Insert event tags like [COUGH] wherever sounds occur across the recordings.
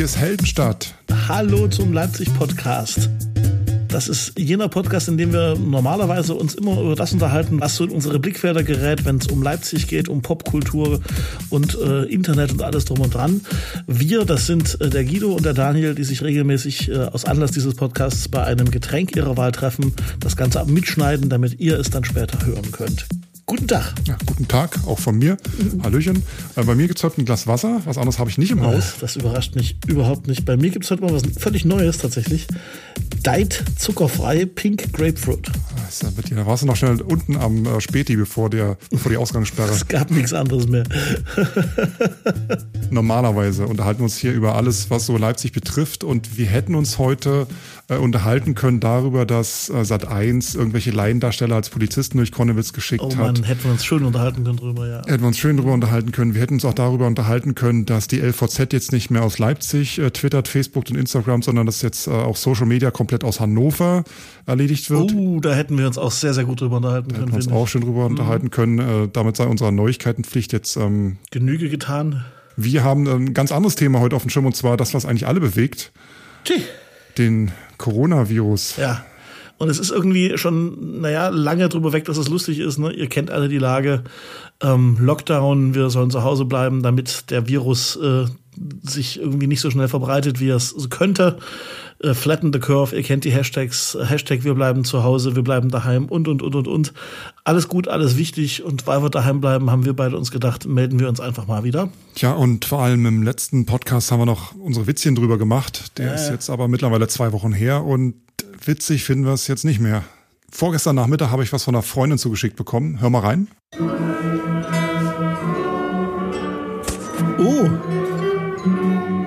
hier ist Heldenstadt. Hallo zum Leipzig-Podcast. Das ist jener Podcast, in dem wir normalerweise uns immer über das unterhalten, was so in unsere Blickfelder gerät, wenn es um Leipzig geht, um Popkultur und äh, Internet und alles drum und dran. Wir, das sind äh, der Guido und der Daniel, die sich regelmäßig äh, aus Anlass dieses Podcasts bei einem Getränk ihrer Wahl treffen, das Ganze mitschneiden, damit ihr es dann später hören könnt. Guten Tag. Ja, guten Tag, auch von mir. Hallöchen. Äh, bei mir gibt es heute ein Glas Wasser. Was anderes habe ich nicht im Haus. Das überrascht mich überhaupt nicht. Bei mir gibt es heute mal was völlig Neues tatsächlich. Diet zuckerfrei Pink Grapefruit. Da warst du noch schnell unten am äh, Späti, bevor, der, bevor die Ausgangssperre. Es gab nichts anderes mehr. Normalerweise unterhalten wir uns hier über alles, was so Leipzig betrifft. Und wir hätten uns heute äh, unterhalten können darüber, dass äh, Sat1 irgendwelche Laiendarsteller als Polizisten durch Konnewitz geschickt oh Mann, hat. hätten wir uns schön unterhalten können drüber, ja. Hätten wir uns schön drüber unterhalten können. Wir hätten uns auch darüber unterhalten können, dass die LVZ jetzt nicht mehr aus Leipzig äh, twittert, Facebook und Instagram, sondern dass jetzt äh, auch Social Media komplett aus Hannover erledigt wird. Oh, da hätten wir uns auch sehr, sehr gut drüber unterhalten da können. Hätten wir uns auch schön drüber mhm. unterhalten können. Äh, damit sei unserer Neuigkeitenpflicht jetzt ähm, Genüge getan. Wir haben ein ganz anderes Thema heute auf dem Schirm und zwar das, was eigentlich alle bewegt. Tschüss den Coronavirus. Ja. Und es ist irgendwie schon, naja, lange drüber weg, dass es lustig ist. Ne? Ihr kennt alle die Lage. Ähm, Lockdown, wir sollen zu Hause bleiben, damit der Virus äh, sich irgendwie nicht so schnell verbreitet, wie es könnte äh, Flatten the Curve, ihr kennt die Hashtags, Hashtag wir bleiben zu Hause, wir bleiben daheim und, und, und, und, und. Alles gut, alles wichtig und weil wir daheim bleiben, haben wir beide uns gedacht, melden wir uns einfach mal wieder. Tja, und vor allem im letzten Podcast haben wir noch unsere Witzchen drüber gemacht. Der ja, ist jetzt aber mittlerweile zwei Wochen her und witzig finden wir es jetzt nicht mehr. Vorgestern Nachmittag habe ich was von einer Freundin zugeschickt bekommen. Hör mal rein. Oh.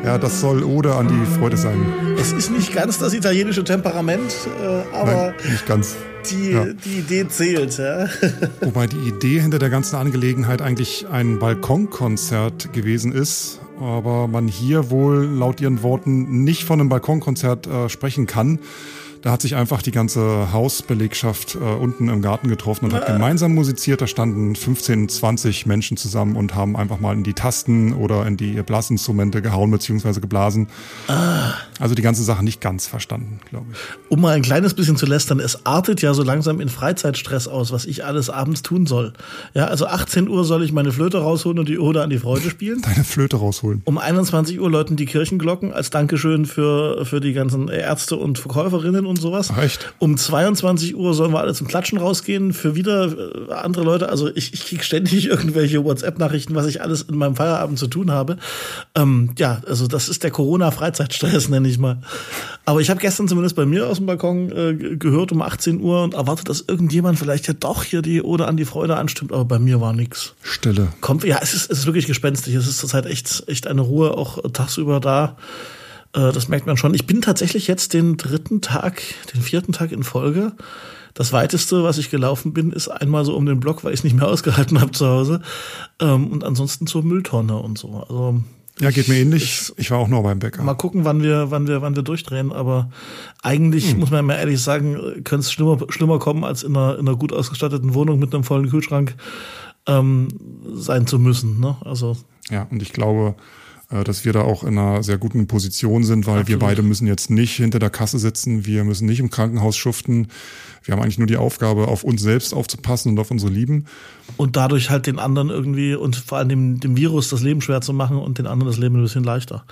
Ja, das soll Ode an die Freude sein. Es ist nicht ganz das italienische Temperament, äh, aber Nein, nicht ganz. Die, ja. die Idee zählt. Ja. [LAUGHS] Wobei die Idee hinter der ganzen Angelegenheit eigentlich ein Balkonkonzert gewesen ist, aber man hier wohl laut ihren Worten nicht von einem Balkonkonzert äh, sprechen kann. Da hat sich einfach die ganze Hausbelegschaft äh, unten im Garten getroffen und hat gemeinsam musiziert. Da standen 15, 20 Menschen zusammen und haben einfach mal in die Tasten oder in die Blasinstrumente gehauen bzw. geblasen. Ah. Also die ganze Sache nicht ganz verstanden, glaube ich. Um mal ein kleines bisschen zu lästern, es artet ja so langsam in Freizeitstress aus, was ich alles abends tun soll. Ja, also 18 Uhr soll ich meine Flöte rausholen und die Ode an die Freude spielen. [LAUGHS] Deine Flöte rausholen. Um 21 Uhr läuten die Kirchenglocken als Dankeschön für, für die ganzen Ärzte und Verkäuferinnen und sowas. Ach, echt? Um 22 Uhr sollen wir alle zum Klatschen rausgehen für wieder äh, andere Leute. Also ich, ich kriege ständig [LAUGHS] irgendwelche WhatsApp-Nachrichten, was ich alles in meinem Feierabend zu tun habe. Ähm, ja, also das ist der Corona-Freizeitstress, [LAUGHS] nenne ich mal. Aber ich habe gestern zumindest bei mir aus dem Balkon äh, gehört um 18 Uhr und erwartet, dass irgendjemand vielleicht ja doch hier die Ode an die Freude anstimmt, aber bei mir war nichts. Stille. Kommt, ja, es ist, es ist wirklich gespenstig. Es ist zurzeit echt, echt eine Ruhe, auch tagsüber da. Äh, das merkt man schon. Ich bin tatsächlich jetzt den dritten Tag, den vierten Tag in Folge. Das weiteste, was ich gelaufen bin, ist einmal so um den Block, weil ich es nicht mehr [LAUGHS] ausgehalten habe zu Hause. Ähm, und ansonsten zur Mülltonne und so. Also ja, geht mir ähnlich. Ich, war auch nur beim Bäcker. Mal gucken, wann wir, wann wir, wann wir durchdrehen. Aber eigentlich hm. muss man mal ehrlich sagen, könnte es schlimmer, schlimmer kommen, als in einer, in einer gut ausgestatteten Wohnung mit einem vollen Kühlschrank ähm, sein zu müssen. Ne? Also ja, und ich glaube, dass wir da auch in einer sehr guten Position sind, weil Absolut. wir beide müssen jetzt nicht hinter der Kasse sitzen, wir müssen nicht im Krankenhaus schuften. Wir haben eigentlich nur die Aufgabe, auf uns selbst aufzupassen und auf unsere Lieben. Und dadurch halt den anderen irgendwie und vor allem dem, dem Virus das Leben schwer zu machen und den anderen das Leben ein bisschen leichter.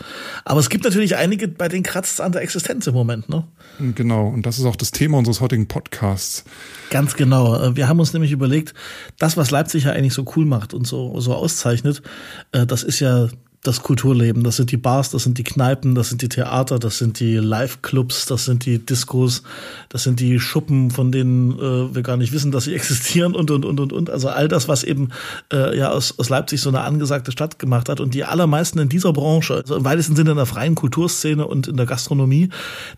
Aber es gibt natürlich einige, bei denen kratzt es an der Existenz im Moment, ne? Genau, und das ist auch das Thema unseres heutigen Podcasts. Ganz genau. Äh, wir haben uns nämlich überlegt, das, was Leipzig ja eigentlich so cool macht und so, so auszeichnet, äh, das ist ja das Kulturleben. Das sind die Bars, das sind die Kneipen, das sind die Theater, das sind die Live-Clubs, das sind die Discos, das sind die Schuppen, von denen äh, wir gar nicht wissen, dass sie [LAUGHS] existieren und und und und und. Also all das, was eben äh, ja aus, aus Leipzig so eine angesagte Stadt gemacht hat. Und die allermeisten in dieser Branche, also im weitesten Sinne in der freien Kulturszene und in der Gastronomie,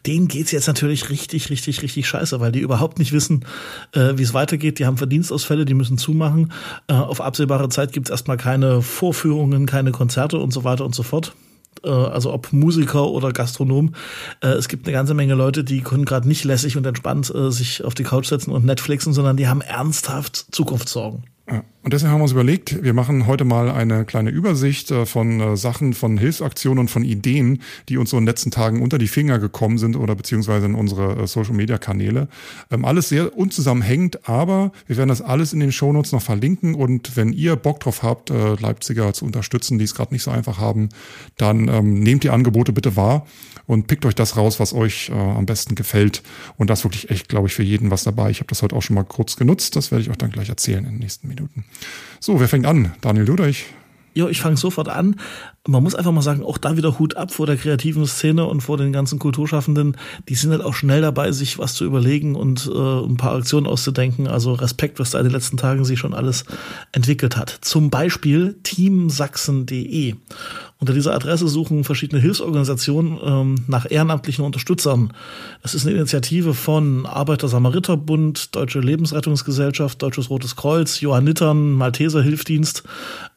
denen geht's jetzt natürlich richtig, richtig, richtig scheiße, weil die überhaupt nicht wissen, äh, wie es weitergeht. Die haben Verdienstausfälle, die müssen zumachen. Äh, auf absehbare Zeit gibt's erstmal keine Vorführungen, keine Konzerte und so weiter und so fort äh, also ob Musiker oder Gastronom. Äh, es gibt eine ganze Menge Leute, die können gerade nicht lässig und entspannt äh, sich auf die Couch setzen und Netflixen, sondern die haben ernsthaft Zukunftssorgen. Ja. Und deswegen haben wir uns überlegt, wir machen heute mal eine kleine Übersicht äh, von äh, Sachen, von Hilfsaktionen und von Ideen, die uns so in den letzten Tagen unter die Finger gekommen sind oder beziehungsweise in unsere äh, Social-Media-Kanäle. Ähm, alles sehr unzusammenhängend, aber wir werden das alles in den Shownotes noch verlinken und wenn ihr Bock drauf habt, Leipziger zu unterstützen, die es gerade nicht so einfach haben, dann ähm, nehmt die Angebote bitte wahr und pickt euch das raus, was euch am besten gefällt. Und das wirklich echt, glaube ich, für jeden was dabei. Ich habe das heute auch schon mal kurz genutzt. Das werde ich euch dann gleich erzählen in den nächsten Minuten. So, wer fängt an? Daniel, du oder ich? Ja, ich fange sofort an. Man muss einfach mal sagen, auch da wieder Hut ab vor der kreativen Szene und vor den ganzen Kulturschaffenden. Die sind halt auch schnell dabei, sich was zu überlegen und äh, ein paar Aktionen auszudenken. Also Respekt, was da in den letzten Tagen sich schon alles entwickelt hat. Zum Beispiel teamsachsen.de. Unter dieser Adresse suchen verschiedene Hilfsorganisationen ähm, nach ehrenamtlichen Unterstützern. Das ist eine Initiative von Arbeiter-Samariter-Bund, Deutsche Lebensrettungsgesellschaft, Deutsches Rotes Kreuz, Johannitern, Malteser Hilfdienst.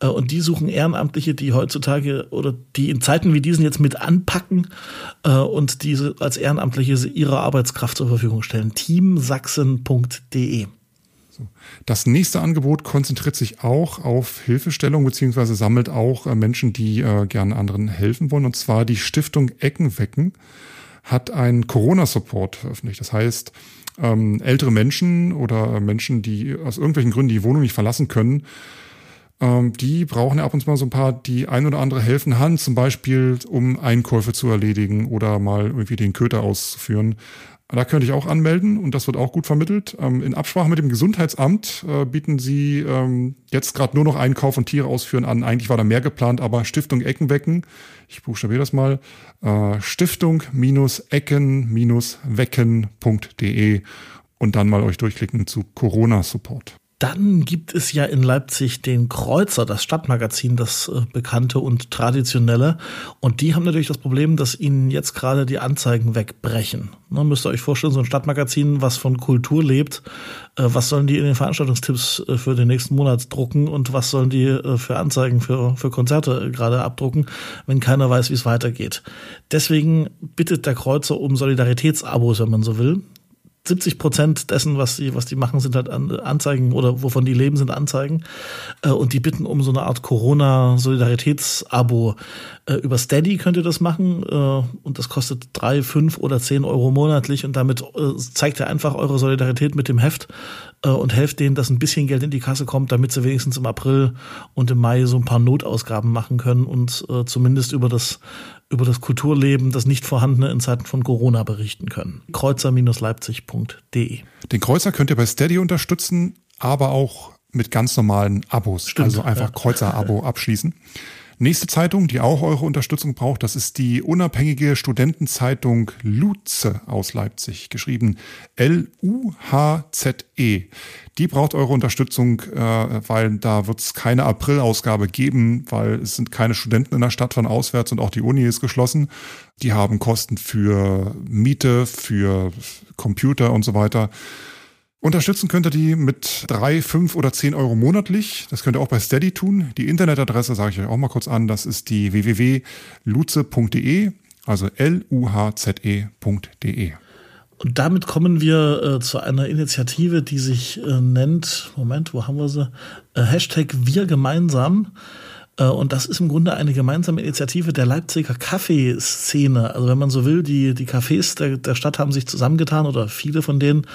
Äh, und die suchen Ehrenamtliche, die heutzutage oder die in Zeiten wie diesen jetzt mit anpacken äh, und diese als Ehrenamtliche ihre Arbeitskraft zur Verfügung stellen. teamsachsen.de das nächste Angebot konzentriert sich auch auf Hilfestellung beziehungsweise sammelt auch äh, Menschen, die äh, gerne anderen helfen wollen. Und zwar die Stiftung Eckenwecken hat einen Corona-Support veröffentlicht. Das heißt, ähm, ältere Menschen oder Menschen, die aus irgendwelchen Gründen die Wohnung nicht verlassen können, ähm, die brauchen ja ab und zu mal so ein paar, die ein oder andere helfen Hand, zum Beispiel um Einkäufe zu erledigen oder mal irgendwie den Köter auszuführen. Da könnte ich auch anmelden und das wird auch gut vermittelt. Ähm, in Absprache mit dem Gesundheitsamt äh, bieten sie ähm, jetzt gerade nur noch Einkauf und Tiere ausführen an. Eigentlich war da mehr geplant, aber Stiftung Eckenwecken, ich buchstabiere das mal, äh, Stiftung-Ecken-Wecken.de und dann mal euch durchklicken zu Corona-Support. Dann gibt es ja in Leipzig den Kreuzer, das Stadtmagazin, das äh, bekannte und traditionelle. Und die haben natürlich das Problem, dass ihnen jetzt gerade die Anzeigen wegbrechen. Ne, müsst ihr euch vorstellen, so ein Stadtmagazin, was von Kultur lebt, äh, was sollen die in den Veranstaltungstipps äh, für den nächsten Monat drucken und was sollen die äh, für Anzeigen für, für Konzerte gerade abdrucken, wenn keiner weiß, wie es weitergeht. Deswegen bittet der Kreuzer um Solidaritätsabos, wenn man so will. 70 Prozent dessen, was die, was die machen, sind halt Anzeigen oder wovon die leben, sind Anzeigen. Äh, und die bitten um so eine Art Corona-Solidaritäts-Abo. Äh, über Steady könnt ihr das machen äh, und das kostet drei, fünf oder zehn Euro monatlich und damit zeigt ihr einfach eure Solidarität mit dem Heft und helft denen, dass ein bisschen Geld in die Kasse kommt, damit sie wenigstens im April und im Mai so ein paar Notausgaben machen können und zumindest über das über das Kulturleben, das nicht vorhandene in Zeiten von Corona berichten können. Kreuzer-leipzig.de. Den Kreuzer könnt ihr bei Steady unterstützen, aber auch mit ganz normalen Abos. Stimmt, also einfach ja. Kreuzer-Abo [LAUGHS] abschließen. Nächste Zeitung, die auch eure Unterstützung braucht, das ist die unabhängige Studentenzeitung Luze aus Leipzig, geschrieben L-U-H-Z-E. Die braucht eure Unterstützung, äh, weil da wird es keine April-Ausgabe geben, weil es sind keine Studenten in der Stadt von auswärts und auch die Uni ist geschlossen. Die haben Kosten für Miete, für Computer und so weiter. Unterstützen könnt ihr die mit drei, fünf oder zehn Euro monatlich. Das könnt ihr auch bei Steady tun. Die Internetadresse sage ich euch auch mal kurz an. Das ist die www.luze.de, also L-U-H-Z-E.de. Und damit kommen wir äh, zu einer Initiative, die sich äh, nennt, Moment, wo haben wir sie? Äh, Hashtag Wir gemeinsam. Äh, und das ist im Grunde eine gemeinsame Initiative der Leipziger Kaffeeszene. Also wenn man so will, die, die Cafés der, der Stadt haben sich zusammengetan oder viele von denen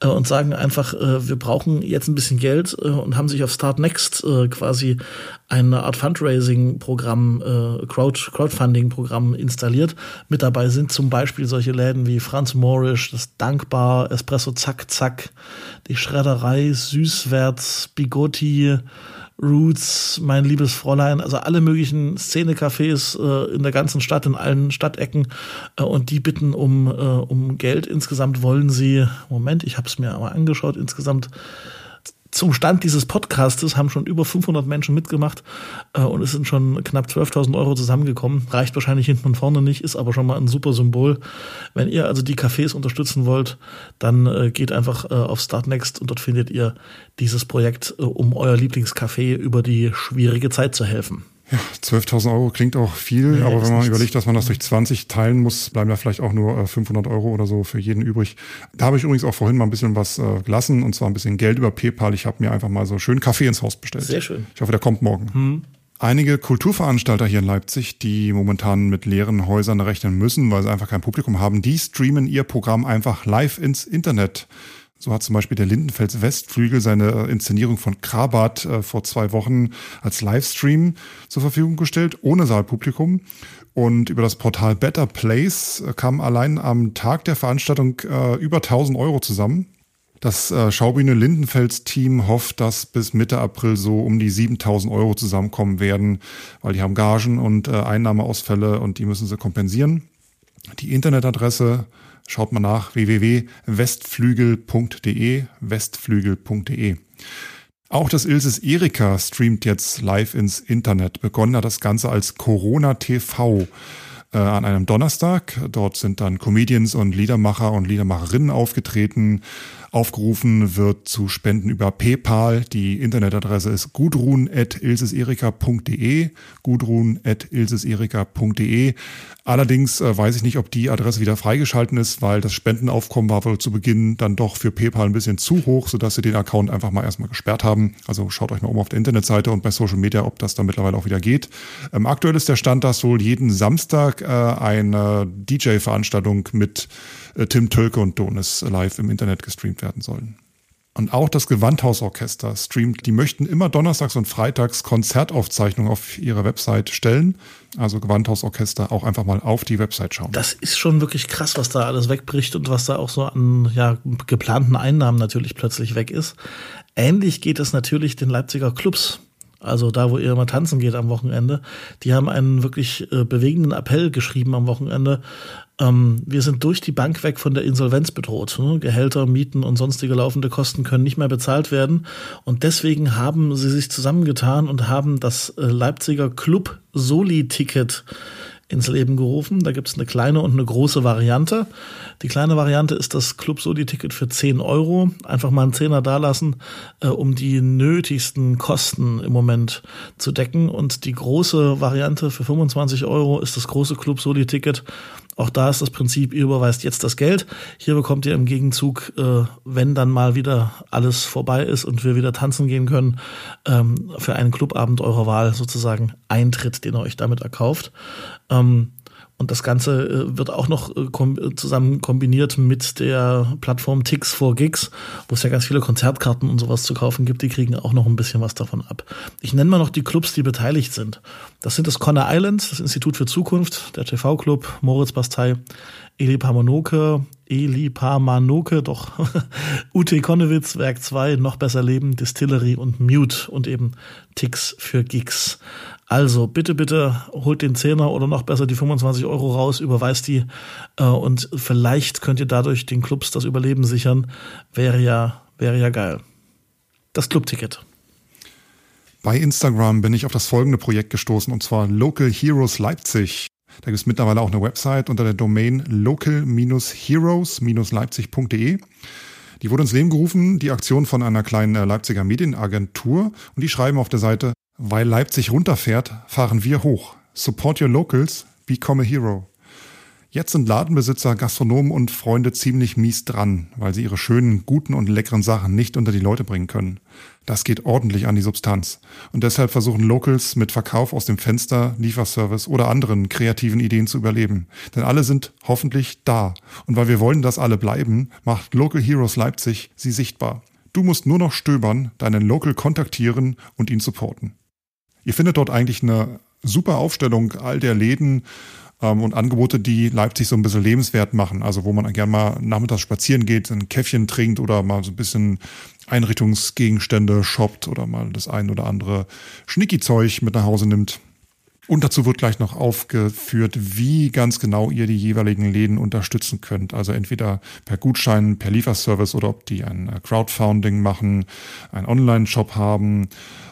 äh, und sagen einfach, äh, wir brauchen jetzt ein bisschen Geld und haben sich auf Start Next quasi eine Art Fundraising-Programm, äh, Crowd, Crowdfunding-Programm installiert. Mit dabei sind zum Beispiel solche Läden wie Franz Morisch, das Dankbar, Espresso Zack Zack, die Schredderei, Süßwärts, Bigotti, Roots, mein liebes Fräulein, also alle möglichen Szenecafés äh, in der ganzen Stadt, in allen Stadtecken äh, und die bitten um, äh, um Geld. Insgesamt wollen sie, Moment, ich habe es mir aber angeschaut, insgesamt zum Stand dieses Podcastes haben schon über 500 Menschen mitgemacht äh, und es sind schon knapp 12.000 Euro zusammengekommen. Reicht wahrscheinlich hinten und vorne nicht, ist aber schon mal ein super Symbol. Wenn ihr also die Cafés unterstützen wollt, dann äh, geht einfach äh, auf Startnext und dort findet ihr dieses Projekt, äh, um euer Lieblingscafé über die schwierige Zeit zu helfen. Ja, 12.000 Euro klingt auch viel, ja, aber wenn man nichts. überlegt, dass man das durch 20 teilen muss, bleiben da vielleicht auch nur 500 äh, Euro oder so für jeden übrig. Da habe ich übrigens auch vorhin mal ein bisschen was äh, gelassen und zwar ein bisschen Geld über PayPal. Ich habe mir einfach mal so schön Kaffee ins Haus bestellt. Sehr schön. Ich hoffe, der kommt morgen. Hm. Einige Kulturveranstalter hier in Leipzig, die momentan mit leeren Häusern rechnen müssen, weil sie einfach kein Publikum haben, die streamen ihr Programm einfach live ins Internet. So hat zum Beispiel der Lindenfels Westflügel seine Inszenierung von Krabat äh, vor zwei Wochen als Livestream zur Verfügung gestellt, ohne Saalpublikum. Und über das Portal Better Place äh, kam allein am Tag der Veranstaltung äh, über 1000 Euro zusammen. Das äh, Schaubühne Lindenfels Team hofft, dass bis Mitte April so um die 7000 Euro zusammenkommen werden, weil die haben Gagen und äh, Einnahmeausfälle und die müssen sie kompensieren. Die Internetadresse Schaut mal nach www.westflügel.de, westflügel.de. Auch das Ilses Erika streamt jetzt live ins Internet. Begonnen hat das Ganze als Corona TV äh, an einem Donnerstag. Dort sind dann Comedians und Liedermacher und Liedermacherinnen aufgetreten. Aufgerufen wird zu spenden über PayPal. Die Internetadresse ist gudrun.ilseserika.de. gudrun.ilseserika.de. Allerdings äh, weiß ich nicht, ob die Adresse wieder freigeschalten ist, weil das Spendenaufkommen war wohl zu Beginn dann doch für PayPal ein bisschen zu hoch, sodass sie den Account einfach mal erstmal gesperrt haben. Also schaut euch mal um auf der Internetseite und bei Social Media, ob das da mittlerweile auch wieder geht. Ähm, aktuell ist der Stand, dass wohl jeden Samstag äh, eine DJ-Veranstaltung mit Tim Tölke und Donis live im Internet gestreamt werden sollen. Und auch das Gewandhausorchester streamt. Die möchten immer donnerstags und freitags Konzertaufzeichnungen auf ihre Website stellen. Also Gewandhausorchester auch einfach mal auf die Website schauen. Das ist schon wirklich krass, was da alles wegbricht und was da auch so an ja, geplanten Einnahmen natürlich plötzlich weg ist. Ähnlich geht es natürlich den Leipziger Clubs. Also da, wo ihr immer tanzen geht am Wochenende. Die haben einen wirklich äh, bewegenden Appell geschrieben am Wochenende, ähm, wir sind durch die Bank weg von der Insolvenz bedroht. Ne? Gehälter, Mieten und sonstige laufende Kosten können nicht mehr bezahlt werden. Und deswegen haben sie sich zusammengetan und haben das äh, Leipziger Club Soli-Ticket ins Leben gerufen. Da gibt es eine kleine und eine große Variante. Die kleine Variante ist das Club Soli-Ticket für 10 Euro. Einfach mal einen Zehner dalassen, äh, um die nötigsten Kosten im Moment zu decken. Und die große Variante für 25 Euro ist das große Club Soli-Ticket. Auch da ist das Prinzip, ihr überweist jetzt das Geld. Hier bekommt ihr im Gegenzug, äh, wenn dann mal wieder alles vorbei ist und wir wieder tanzen gehen können, ähm, für einen Clubabend eurer Wahl sozusagen Eintritt, den ihr euch damit erkauft. Ähm, und das Ganze äh, wird auch noch äh, zusammen kombiniert mit der Plattform Tix for Gigs, wo es ja ganz viele Konzertkarten und sowas zu kaufen gibt. Die kriegen auch noch ein bisschen was davon ab. Ich nenne mal noch die Clubs, die beteiligt sind. Das sind das Conner Islands, das Institut für Zukunft, der TV-Club, Moritz Bastei, Eli Pamanoke, Eli Pamanoke, doch, [LAUGHS] UT Konnewitz, Werk 2, Noch besser leben, Distillery und Mute und eben Tix für Gigs. Also bitte, bitte holt den Zehner oder noch besser die 25 Euro raus, überweist die äh, und vielleicht könnt ihr dadurch den Clubs das Überleben sichern. Wäre ja, wäre ja geil. Das Clubticket. Bei Instagram bin ich auf das folgende Projekt gestoßen und zwar Local Heroes Leipzig. Da gibt es mittlerweile auch eine Website unter der Domain local-heroes-leipzig.de. Die wurde ins Leben gerufen, die Aktion von einer kleinen äh, Leipziger Medienagentur und die schreiben auf der Seite, weil Leipzig runterfährt, fahren wir hoch. Support your locals, become a hero. Jetzt sind Ladenbesitzer, Gastronomen und Freunde ziemlich mies dran, weil sie ihre schönen, guten und leckeren Sachen nicht unter die Leute bringen können. Das geht ordentlich an die Substanz. Und deshalb versuchen Locals mit Verkauf aus dem Fenster, Lieferservice oder anderen kreativen Ideen zu überleben. Denn alle sind hoffentlich da. Und weil wir wollen, dass alle bleiben, macht Local Heroes Leipzig sie sichtbar. Du musst nur noch stöbern, deinen Local kontaktieren und ihn supporten. Ihr findet dort eigentlich eine super Aufstellung all der Läden ähm, und Angebote, die Leipzig so ein bisschen lebenswert machen. Also wo man gerne mal nachmittags spazieren geht, ein Käffchen trinkt oder mal so ein bisschen Einrichtungsgegenstände shoppt oder mal das ein oder andere Schnicki-Zeug mit nach Hause nimmt. Und dazu wird gleich noch aufgeführt, wie ganz genau ihr die jeweiligen Läden unterstützen könnt. Also entweder per Gutschein, per Lieferservice oder ob die ein Crowdfunding machen, einen Online-Shop haben,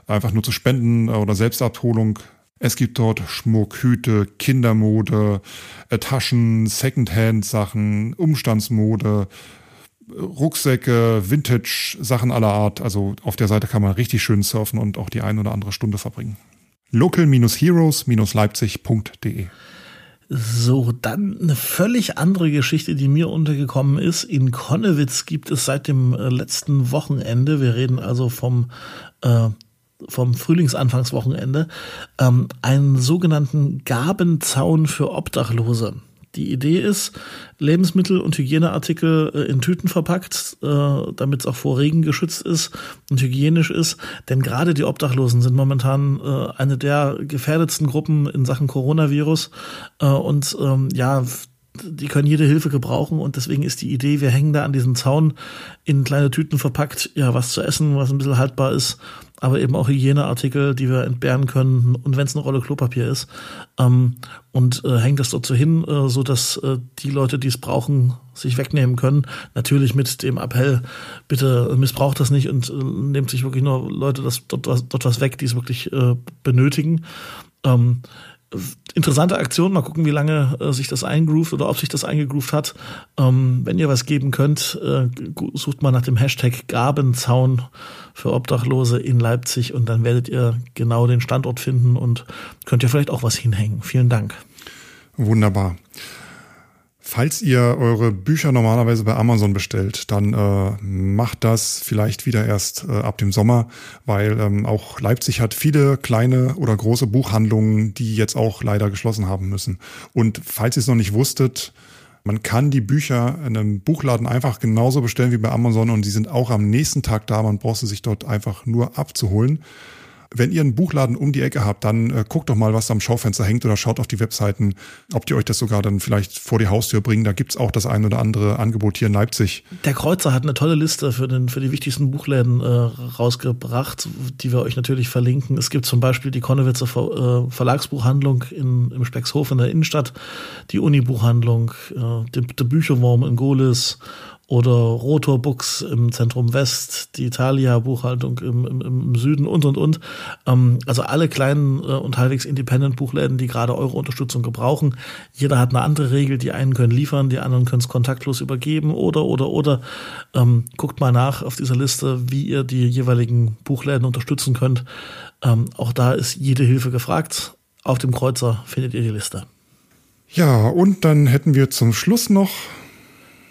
einfach nur zu spenden oder Selbstabholung. Es gibt dort Schmuck, Hüte, Kindermode, äh, Taschen, Secondhand-Sachen, Umstandsmode, Rucksäcke, Vintage-Sachen aller Art. Also auf der Seite kann man richtig schön surfen und auch die ein oder andere Stunde verbringen. local-heroes-leipzig.de. So, dann eine völlig andere Geschichte, die mir untergekommen ist. In Konnewitz gibt es seit dem äh, letzten Wochenende, wir reden also vom, äh, vom Frühlingsanfangswochenende, ähm, einen sogenannten Gabenzaun für Obdachlose. Die Idee ist, Lebensmittel und Hygieneartikel äh, in Tüten verpackt, äh, damit es auch vor Regen geschützt ist und hygienisch ist. Denn gerade die Obdachlosen sind momentan äh, eine der gefährdetsten Gruppen in Sachen Coronavirus. Und ähm, ja, die können jede Hilfe gebrauchen und deswegen ist die Idee, wir hängen da an diesen Zaun in kleine Tüten verpackt, ja, was zu essen, was ein bisschen haltbar ist, aber eben auch Hygieneartikel, die wir entbehren können und wenn es eine Rolle Klopapier ist ähm, und äh, hängt das so hin, äh, so dass äh, die Leute, die es brauchen, sich wegnehmen können. Natürlich mit dem Appell, bitte missbraucht das nicht und äh, nehmt sich wirklich nur Leute das dort, was, dort was weg, die es wirklich äh, benötigen. Ähm, interessante Aktion. Mal gucken, wie lange äh, sich das eingroovt oder ob sich das eingegroovt hat. Ähm, wenn ihr was geben könnt, äh, sucht mal nach dem Hashtag Gabenzaun für Obdachlose in Leipzig und dann werdet ihr genau den Standort finden und könnt ihr vielleicht auch was hinhängen. Vielen Dank. Wunderbar. Falls ihr eure Bücher normalerweise bei Amazon bestellt, dann äh, macht das vielleicht wieder erst äh, ab dem Sommer, weil ähm, auch Leipzig hat viele kleine oder große Buchhandlungen, die jetzt auch leider geschlossen haben müssen. Und falls ihr es noch nicht wusstet, man kann die Bücher in einem Buchladen einfach genauso bestellen wie bei Amazon und die sind auch am nächsten Tag da. Man braucht sie sich dort einfach nur abzuholen. Wenn ihr einen Buchladen um die Ecke habt, dann äh, guckt doch mal, was am Schaufenster hängt oder schaut auf die Webseiten, ob die euch das sogar dann vielleicht vor die Haustür bringen. Da gibt's auch das ein oder andere Angebot hier in Leipzig. Der Kreuzer hat eine tolle Liste für, den, für die wichtigsten Buchläden äh, rausgebracht, die wir euch natürlich verlinken. Es gibt zum Beispiel die Konnewitzer Ver, äh, Verlagsbuchhandlung in, im Speckshof in der Innenstadt, die Uni-Buchhandlung, äh, der, der Bücherwurm in Golis oder Rotor Books im Zentrum West, die Italia Buchhaltung im, im, im Süden und und und. Ähm, also alle kleinen äh, und halbwegs Independent Buchläden, die gerade eure Unterstützung gebrauchen. Jeder hat eine andere Regel. Die einen können liefern, die anderen können es kontaktlos übergeben oder oder oder. Ähm, guckt mal nach auf dieser Liste, wie ihr die jeweiligen Buchläden unterstützen könnt. Ähm, auch da ist jede Hilfe gefragt. Auf dem Kreuzer findet ihr die Liste. Ja, und dann hätten wir zum Schluss noch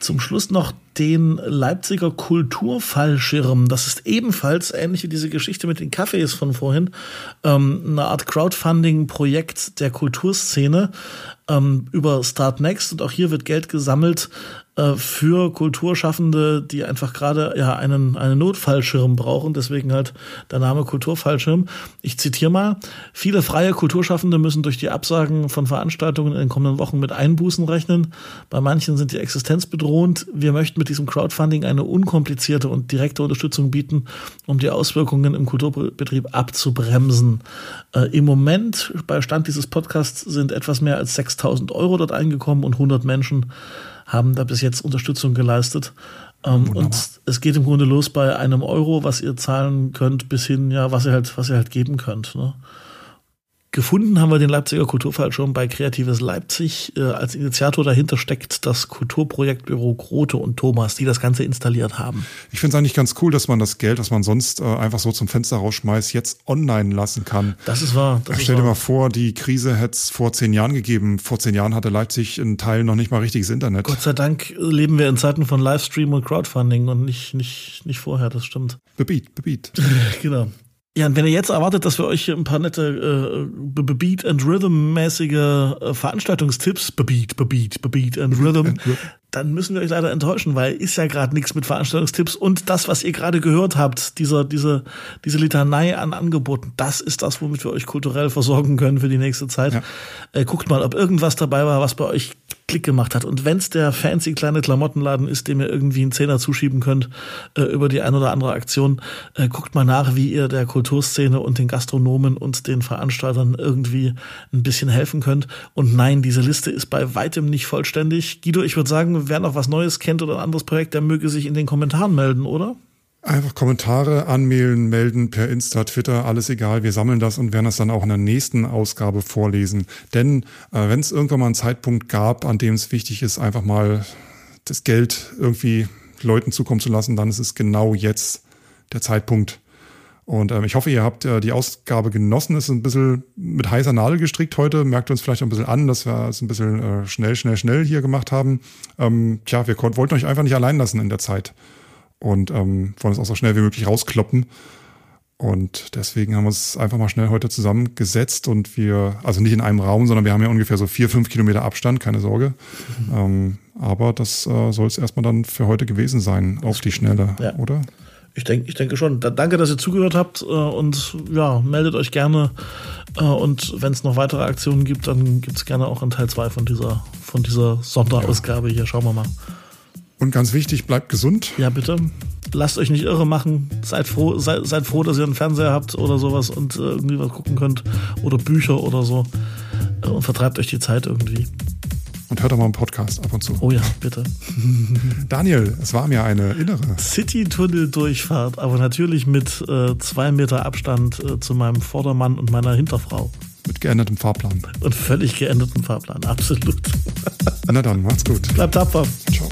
zum Schluss noch den Leipziger Kulturfallschirm. Das ist ebenfalls ähnlich wie diese Geschichte mit den Cafés von vorhin, ähm, eine Art Crowdfunding-Projekt der Kulturszene ähm, über Start Next. Und auch hier wird Geld gesammelt äh, für Kulturschaffende, die einfach gerade ja einen, einen Notfallschirm brauchen. Deswegen halt der Name Kulturfallschirm. Ich zitiere mal. Viele freie Kulturschaffende müssen durch die Absagen von Veranstaltungen in den kommenden Wochen mit Einbußen rechnen. Bei manchen sind die Existenz bedrohend. Wir möchten mit diesem Crowdfunding eine unkomplizierte und direkte Unterstützung bieten, um die Auswirkungen im Kulturbetrieb abzubremsen. Äh, Im Moment, bei Stand dieses Podcasts, sind etwas mehr als 6000 Euro dort eingekommen und 100 Menschen haben da bis jetzt Unterstützung geleistet. Ähm, und es geht im Grunde los bei einem Euro, was ihr zahlen könnt, bis hin, ja, was ihr halt, was ihr halt geben könnt. Ne? Gefunden haben wir den Leipziger Kulturfall schon bei Kreatives Leipzig. Äh, als Initiator dahinter steckt das Kulturprojektbüro Grote und Thomas, die das Ganze installiert haben. Ich finde es eigentlich ganz cool, dass man das Geld, das man sonst äh, einfach so zum Fenster rausschmeißt, jetzt online lassen kann. Das ist wahr. Das Stell dir mal vor, die Krise hätte es vor zehn Jahren gegeben. Vor zehn Jahren hatte Leipzig in Teilen noch nicht mal richtiges Internet. Gott sei Dank leben wir in Zeiten von Livestream und Crowdfunding und nicht, nicht, nicht vorher, das stimmt. Bebeat, bebeat. [LAUGHS] genau. Ja, und wenn ihr jetzt erwartet, dass wir euch hier ein paar nette äh, Beat and Rhythm mäßige äh, Veranstaltungstipps, Beat, Beat, Beat and Rhythm, [LAUGHS] dann müssen wir euch leider enttäuschen, weil ist ja gerade nichts mit Veranstaltungstipps und das, was ihr gerade gehört habt, dieser, diese, diese Litanei an Angeboten, das ist das, womit wir euch kulturell versorgen können für die nächste Zeit. Ja. Äh, guckt mal, ob irgendwas dabei war, was bei euch Klick gemacht hat. Und wenn es der fancy kleine Klamottenladen ist, dem ihr irgendwie einen Zehner zuschieben könnt äh, über die ein oder andere Aktion, äh, guckt mal nach, wie ihr der Kulturszene und den Gastronomen und den Veranstaltern irgendwie ein bisschen helfen könnt. Und nein, diese Liste ist bei weitem nicht vollständig. Guido, ich würde sagen, wer noch was Neues kennt oder ein anderes Projekt, der möge sich in den Kommentaren melden, oder? Einfach Kommentare anmelden, melden per Insta, Twitter, alles egal. Wir sammeln das und werden das dann auch in der nächsten Ausgabe vorlesen. Denn äh, wenn es irgendwann mal einen Zeitpunkt gab, an dem es wichtig ist, einfach mal das Geld irgendwie Leuten zukommen zu lassen, dann ist es genau jetzt der Zeitpunkt. Und ähm, ich hoffe, ihr habt äh, die Ausgabe genossen. Es ist ein bisschen mit heißer Nadel gestrickt heute. Merkt uns vielleicht ein bisschen an, dass wir es ein bisschen äh, schnell, schnell, schnell hier gemacht haben. Ähm, tja, wir wollten euch einfach nicht allein lassen in der Zeit. Und ähm, wollen es auch so schnell wie möglich rauskloppen. Und deswegen haben wir uns einfach mal schnell heute zusammengesetzt und wir, also nicht in einem Raum, sondern wir haben ja ungefähr so vier, fünf Kilometer Abstand, keine Sorge. Mhm. Ähm, aber das äh, soll es erstmal dann für heute gewesen sein, auf die Schnelle, ja. oder? Ich denke, ich denke schon. Da, danke, dass ihr zugehört habt äh, und ja, meldet euch gerne. Äh, und wenn es noch weitere Aktionen gibt, dann gibt es gerne auch einen Teil 2 von dieser, von dieser Sonderausgabe hier. Schauen wir mal. Und ganz wichtig, bleibt gesund. Ja, bitte. Lasst euch nicht irre machen. Seid froh, seid, seid froh, dass ihr einen Fernseher habt oder sowas und äh, irgendwie was gucken könnt. Oder Bücher oder so. Und vertreibt euch die Zeit irgendwie. Und hört doch mal einen Podcast ab und zu. Oh ja, bitte. [LAUGHS] Daniel, es war mir eine innere City-Tunnel-Durchfahrt, aber natürlich mit äh, zwei Meter Abstand äh, zu meinem Vordermann und meiner Hinterfrau. Mit geändertem Fahrplan. Und völlig geändertem Fahrplan, absolut. Na dann, macht's gut. Bleibt tapfer. Ciao.